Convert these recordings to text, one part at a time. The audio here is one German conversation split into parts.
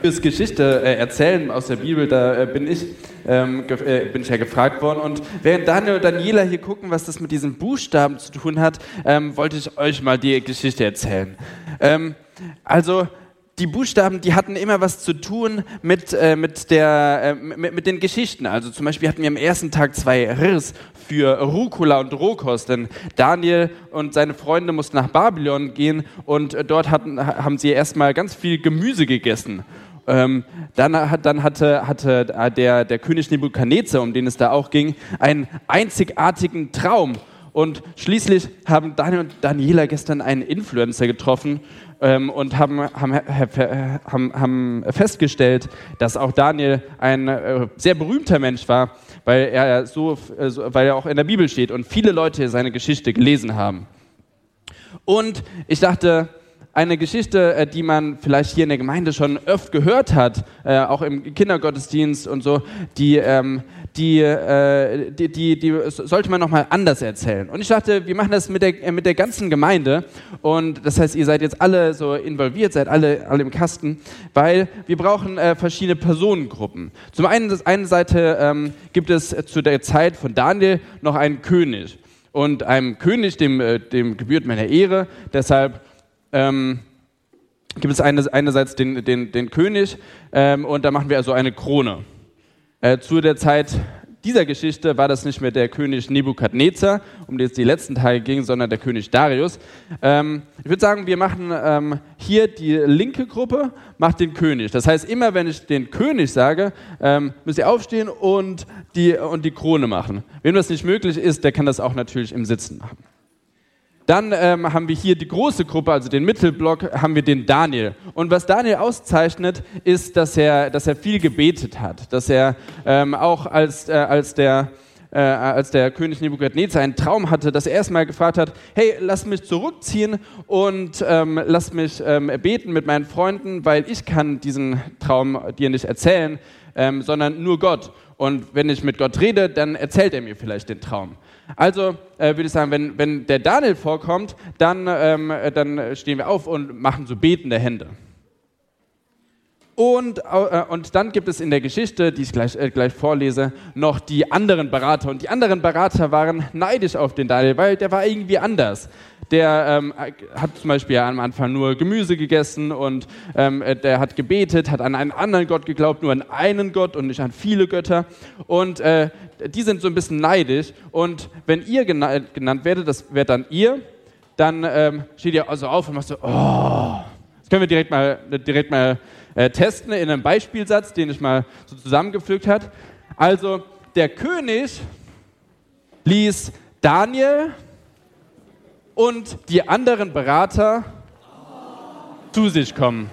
Fürs Geschichte äh, erzählen aus der Bibel, da äh, bin, ich, ähm, äh, bin ich ja gefragt worden. Und während Daniel und Daniela hier gucken, was das mit diesen Buchstaben zu tun hat, ähm, wollte ich euch mal die Geschichte erzählen. Ähm, also die Buchstaben, die hatten immer was zu tun mit, äh, mit, der, äh, mit, mit, den Geschichten. Also zum Beispiel hatten wir am ersten Tag zwei Rirs für Rucola und Rohkost, denn Daniel und seine Freunde mussten nach Babylon gehen und äh, dort hatten, haben sie erstmal ganz viel Gemüse gegessen. Ähm, dann, dann hatte, hatte der, der König Nebukadnezar, um den es da auch ging, einen einzigartigen Traum. Und schließlich haben Daniel und Daniela gestern einen Influencer getroffen ähm, und haben, haben, haben, haben, festgestellt, dass auch Daniel ein äh, sehr berühmter Mensch war, weil er, so, äh, weil er auch in der Bibel steht und viele Leute seine Geschichte gelesen haben. Und ich dachte, eine Geschichte, äh, die man vielleicht hier in der Gemeinde schon öfter gehört hat, äh, auch im Kindergottesdienst und so, die, ähm, die, äh, die, die, die, sollte man nochmal anders erzählen. Und ich dachte, wir machen das mit der, mit der ganzen Gemeinde. Und das heißt, ihr seid jetzt alle so involviert, seid alle, alle im Kasten, weil wir brauchen verschiedene Personengruppen. Zum einen, das eine Seite ähm, gibt es zu der Zeit von Daniel noch einen König. Und einem König, dem, dem gebührt meine Ehre, deshalb ähm, gibt es eine, einerseits den, den, den König ähm, und da machen wir also eine Krone. Äh, zu der Zeit dieser Geschichte war das nicht mehr der König Nebukadnezar, um den es die letzten Tage ging, sondern der König Darius. Ähm, ich würde sagen, wir machen ähm, hier die linke Gruppe, macht den König. Das heißt, immer wenn ich den König sage, ähm, müsst ihr aufstehen und die, und die Krone machen. Wem das nicht möglich ist, der kann das auch natürlich im Sitzen machen. Dann ähm, haben wir hier die große Gruppe, also den Mittelblock, haben wir den Daniel. Und was Daniel auszeichnet, ist, dass er, dass er viel gebetet hat, dass er ähm, auch als, äh, als der äh, als der König Nebukadnezar einen Traum hatte, dass er erstmal gefragt hat, hey, lass mich zurückziehen und ähm, lass mich ähm, beten mit meinen Freunden, weil ich kann diesen Traum dir nicht erzählen, ähm, sondern nur Gott. Und wenn ich mit Gott rede, dann erzählt er mir vielleicht den Traum. Also äh, würde ich sagen, wenn, wenn der Daniel vorkommt, dann, ähm, dann stehen wir auf und machen so betende Hände. Und, äh, und dann gibt es in der Geschichte, die ich gleich, äh, gleich vorlese, noch die anderen Berater. Und die anderen Berater waren neidisch auf den Daniel, weil der war irgendwie anders. Der ähm, hat zum Beispiel am Anfang nur Gemüse gegessen und ähm, der hat gebetet, hat an einen anderen Gott geglaubt, nur an einen Gott und nicht an viele Götter. Und äh, die sind so ein bisschen neidisch. Und wenn ihr gena genannt werdet, das werdet dann ihr, dann ähm, steht ihr also auf und macht so, oh. Das können wir direkt mal, direkt mal äh, testen in einem Beispielsatz, den ich mal so zusammengepflückt habe. Also, der König ließ Daniel und die anderen Berater zu sich kommen.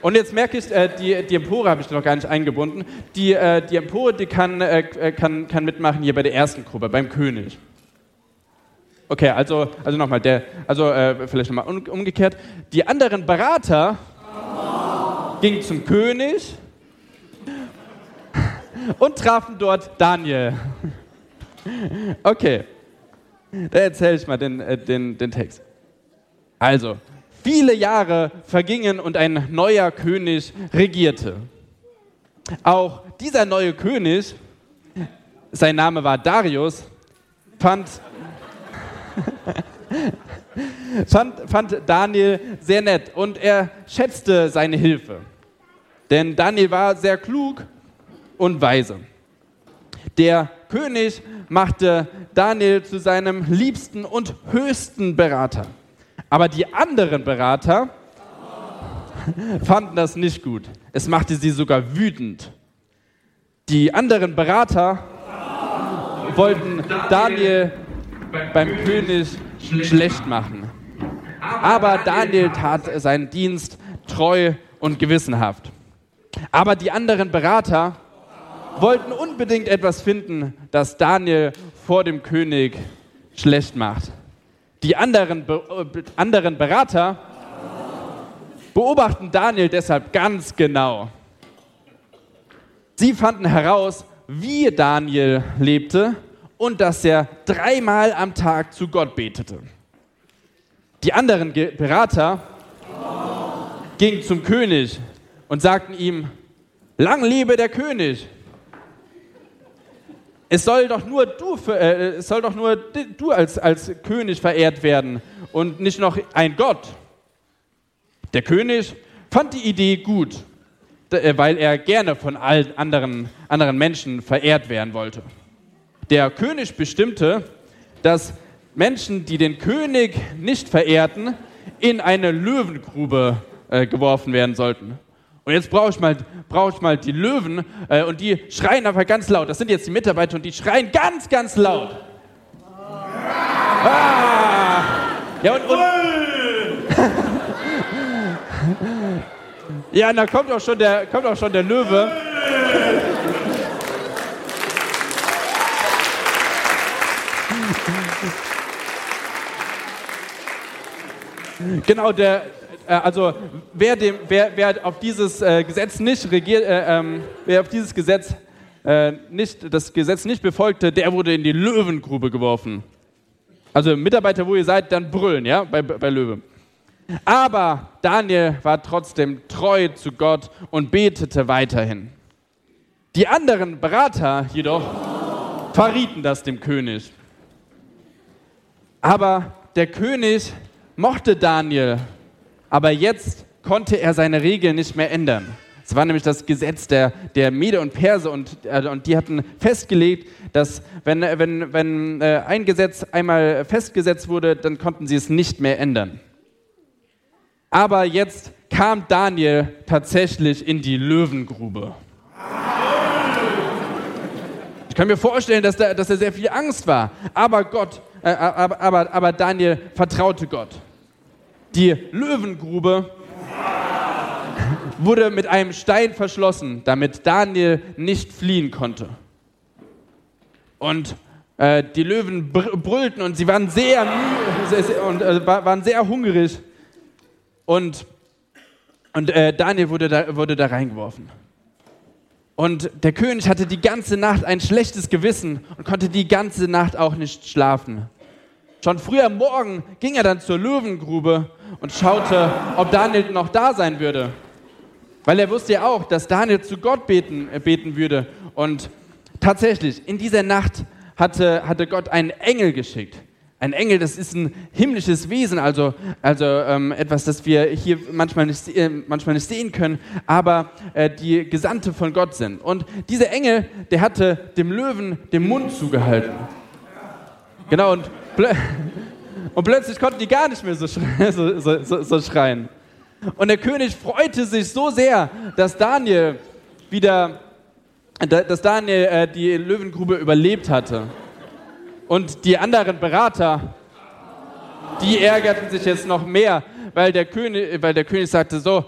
Und jetzt merke ich, äh, die, die Empore habe ich noch gar nicht eingebunden. Die, äh, die Empore, die kann, äh, äh kann, kann mitmachen hier bei der ersten Gruppe, beim König. Okay, also, also nochmal, also äh, vielleicht nochmal umgekehrt. Die anderen Berater gingen zum König und trafen dort Daniel. Okay, da erzähle ich mal den, äh, den, den Text. Also, viele Jahre vergingen und ein neuer König regierte. Auch dieser neue König, sein Name war Darius, fand, fand, fand Daniel sehr nett und er schätzte seine Hilfe. Denn Daniel war sehr klug und weise. Der König machte Daniel zu seinem liebsten und höchsten Berater. Aber die anderen Berater fanden das nicht gut. Es machte sie sogar wütend. Die anderen Berater wollten Daniel beim König schlecht machen. Aber Daniel tat seinen Dienst treu und gewissenhaft. Aber die anderen Berater wollten unbedingt etwas finden, das Daniel vor dem König schlecht macht. Die anderen, Be äh, anderen Berater beobachten Daniel deshalb ganz genau. Sie fanden heraus, wie Daniel lebte und dass er dreimal am Tag zu Gott betete. Die anderen Berater gingen zum König und sagten ihm, lang lebe der König. Es soll doch nur du, äh, es soll doch nur du als, als König verehrt werden und nicht noch ein Gott. Der König fand die Idee gut, äh, weil er gerne von allen anderen, anderen Menschen verehrt werden wollte. Der König bestimmte, dass Menschen, die den König nicht verehrten, in eine Löwengrube äh, geworfen werden sollten. Und jetzt brauche ich, mal, brauch ich mal die Löwen äh, und die schreien einfach ganz laut. Das sind jetzt die Mitarbeiter und die schreien ganz, ganz laut. Ah! Ja, und, und ja, da kommt auch schon der, kommt auch schon der Löwe. Genau, der, also wer, dem, wer, wer auf dieses äh, Gesetz nicht regiert, äh, ähm, wer auf dieses Gesetz äh, nicht, das Gesetz nicht befolgte, der wurde in die Löwengrube geworfen. Also Mitarbeiter, wo ihr seid, dann brüllen, ja, bei, bei Löwe. Aber Daniel war trotzdem treu zu Gott und betete weiterhin. Die anderen Berater jedoch verrieten das dem König. Aber der König mochte Daniel aber jetzt konnte er seine Regeln nicht mehr ändern. Es war nämlich das Gesetz der, der Mede und Perse und, äh, und die hatten festgelegt, dass wenn, wenn, wenn äh, ein Gesetz einmal festgesetzt wurde, dann konnten sie es nicht mehr ändern. Aber jetzt kam Daniel tatsächlich in die Löwengrube. Ich kann mir vorstellen, dass, da, dass er sehr viel Angst war, aber Gott, äh, aber, aber, aber Daniel vertraute Gott. Die Löwengrube wurde mit einem Stein verschlossen, damit Daniel nicht fliehen konnte. Und äh, die Löwen brüllten und sie waren sehr und äh, waren sehr hungrig. Und, und äh, Daniel wurde da, wurde da reingeworfen. Und der König hatte die ganze Nacht ein schlechtes Gewissen und konnte die ganze Nacht auch nicht schlafen. Schon früh am Morgen ging er dann zur Löwengrube und schaute, ob Daniel noch da sein würde. Weil er wusste ja auch, dass Daniel zu Gott beten, äh, beten würde. Und tatsächlich, in dieser Nacht hatte, hatte Gott einen Engel geschickt. Ein Engel, das ist ein himmlisches Wesen, also, also ähm, etwas, das wir hier manchmal nicht, äh, manchmal nicht sehen können, aber äh, die Gesandte von Gott sind. Und dieser Engel, der hatte dem Löwen den Mund zugehalten. Genau, und und plötzlich konnten die gar nicht mehr so, so, so, so schreien. Und der König freute sich so sehr, dass Daniel wieder, dass Daniel äh, die Löwengrube überlebt hatte. Und die anderen Berater, die ärgerten sich jetzt noch mehr, weil der König, weil der König sagte so,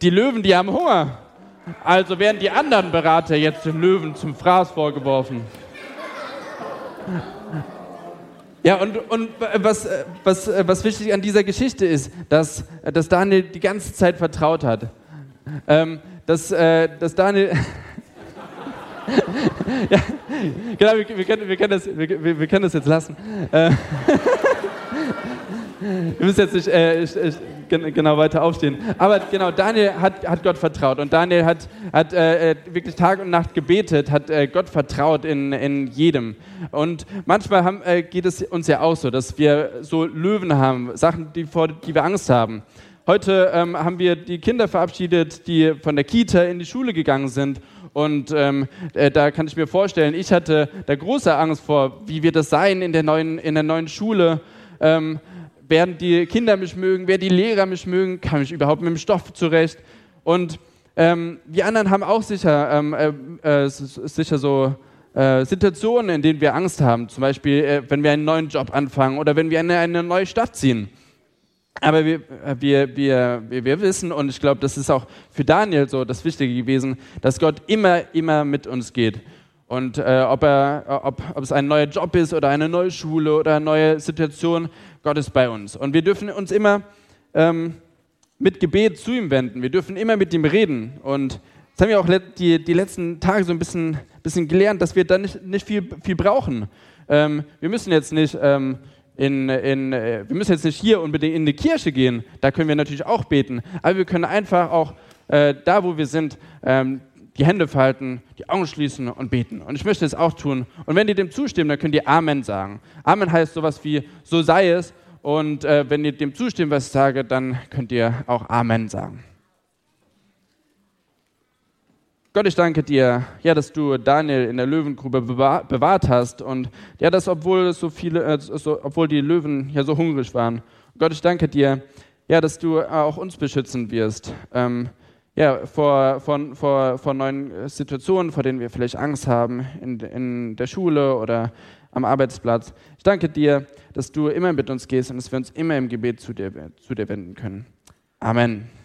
die Löwen, die haben Hunger. Also werden die anderen Berater jetzt den Löwen zum Fraß vorgeworfen. Ja, und, und was, was, was wichtig an dieser Geschichte ist, dass, dass Daniel die ganze Zeit vertraut hat. Ähm, dass, äh, dass Daniel. ja, genau, wir, wir, können, wir, können das, wir, wir können das jetzt lassen. Äh, wir müssen jetzt nicht äh, ich, ich, genau weiter aufstehen. Aber genau, Daniel hat, hat Gott vertraut und Daniel hat, hat äh, äh, wirklich Tag und Nacht gebetet, hat äh, Gott vertraut in, in jedem. Und manchmal haben, äh, geht es uns ja auch so, dass wir so Löwen haben, Sachen, die, vor die wir Angst haben. Heute ähm, haben wir die Kinder verabschiedet, die von der Kita in die Schule gegangen sind. Und ähm, äh, da kann ich mir vorstellen, ich hatte da große Angst vor, wie wird das sein in der neuen, in der neuen Schule. Ähm, werden die Kinder mich mögen, werden die Lehrer mich mögen, kann ich überhaupt mit dem Stoff zurecht. Und ähm, die anderen haben auch sicher, ähm, äh, äh, sicher so äh, Situationen, in denen wir Angst haben. Zum Beispiel, äh, wenn wir einen neuen Job anfangen oder wenn wir in eine neue Stadt ziehen. Aber wir, äh, wir, wir, wir wissen, und ich glaube, das ist auch für Daniel so das Wichtige gewesen, dass Gott immer, immer mit uns geht. Und äh, ob, er, ob, ob es ein neuer Job ist oder eine neue Schule oder eine neue Situation, Gott ist bei uns. Und wir dürfen uns immer ähm, mit Gebet zu ihm wenden. Wir dürfen immer mit ihm reden. Und das haben wir auch die, die letzten Tage so ein bisschen, bisschen gelernt, dass wir da nicht, nicht viel, viel brauchen. Ähm, wir müssen jetzt nicht ähm, in, in, äh, wir müssen jetzt nicht hier unbedingt in die Kirche gehen. Da können wir natürlich auch beten. Aber wir können einfach auch äh, da wo wir sind, ähm, die Hände falten, die Augen schließen und beten. Und ich möchte es auch tun. Und wenn ihr dem zustimmt, dann könnt ihr Amen sagen. Amen heißt sowas wie, so sei es. Und äh, wenn ihr dem zustimmt, was ich sage, dann könnt ihr auch Amen sagen. Gott, ich danke dir, ja, dass du Daniel in der Löwengrube bewahrt hast und ja, dass obwohl so viele, äh, so, obwohl die Löwen ja so hungrig waren. Gott, ich danke dir, ja, dass du auch uns beschützen wirst. Ähm, ja, vor, vor, vor, vor neuen Situationen, vor denen wir vielleicht Angst haben, in, in der Schule oder am Arbeitsplatz. Ich danke dir, dass du immer mit uns gehst und dass wir uns immer im Gebet zu dir, zu dir wenden können. Amen.